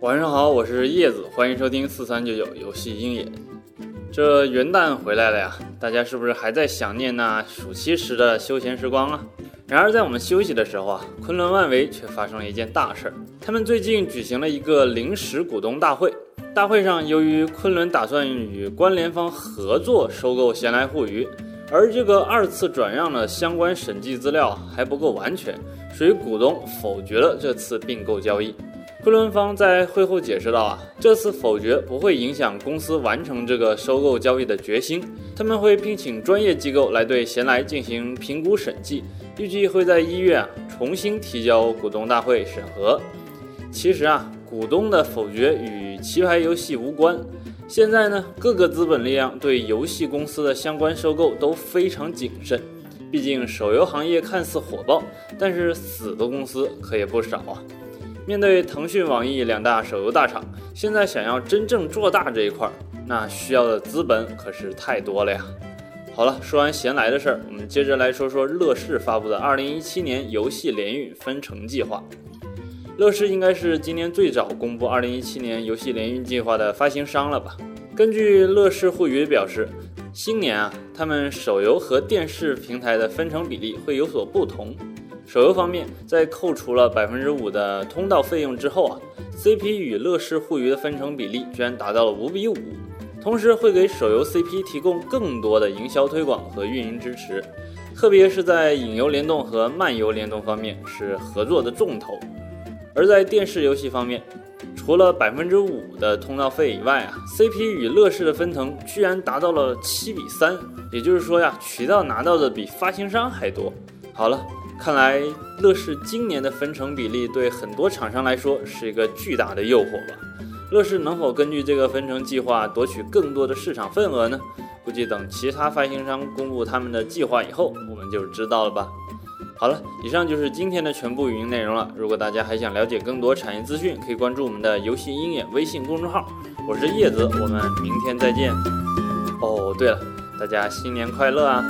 晚上好，我是叶子，欢迎收听四三九九游戏鹰眼。这元旦回来了呀，大家是不是还在想念那暑期时的休闲时光啊？然而在我们休息的时候啊，昆仑万维却发生了一件大事儿。他们最近举行了一个临时股东大会，大会上由于昆仑打算与关联方合作收购闲来互娱，而这个二次转让的相关审计资料还不够完全，所以股东否决了这次并购交易。昆仑方在会后解释道：“啊，这次否决不会影响公司完成这个收购交易的决心。他们会聘请专业机构来对闲来进行评估审计，预计会在一月啊重新提交股东大会审核。其实啊，股东的否决与棋牌游戏无关。现在呢，各个资本力量对游戏公司的相关收购都非常谨慎。毕竟手游行业看似火爆，但是死的公司可也不少啊。”面对腾讯、网易两大手游大厂，现在想要真正做大这一块，那需要的资本可是太多了呀。好了，说完闲来的事儿，我们接着来说说乐视发布的二零一七年游戏联运分成计划。乐视应该是今年最早公布二零一七年游戏联运计划的发行商了吧？根据乐视互娱表示，新年啊，他们手游和电视平台的分成比例会有所不同。手游方面，在扣除了百分之五的通道费用之后啊，CP 与乐视互娱的分成比例居然达到了五比五，同时会给手游 CP 提供更多的营销推广和运营支持，特别是在影游联动和漫游联动方面是合作的重头。而在电视游戏方面，除了百分之五的通道费以外啊，CP 与乐视的分成居然达到了七比三，也就是说呀，渠道拿到的比发行商还多。好了。看来乐视今年的分成比例对很多厂商来说是一个巨大的诱惑吧？乐视能否根据这个分成计划夺取更多的市场份额呢？估计等其他发行商公布他们的计划以后，我们就知道了吧。好了，以上就是今天的全部语音内容了。如果大家还想了解更多产业资讯，可以关注我们的游戏鹰眼微信公众号。我是叶子，我们明天再见。哦，对了，大家新年快乐啊！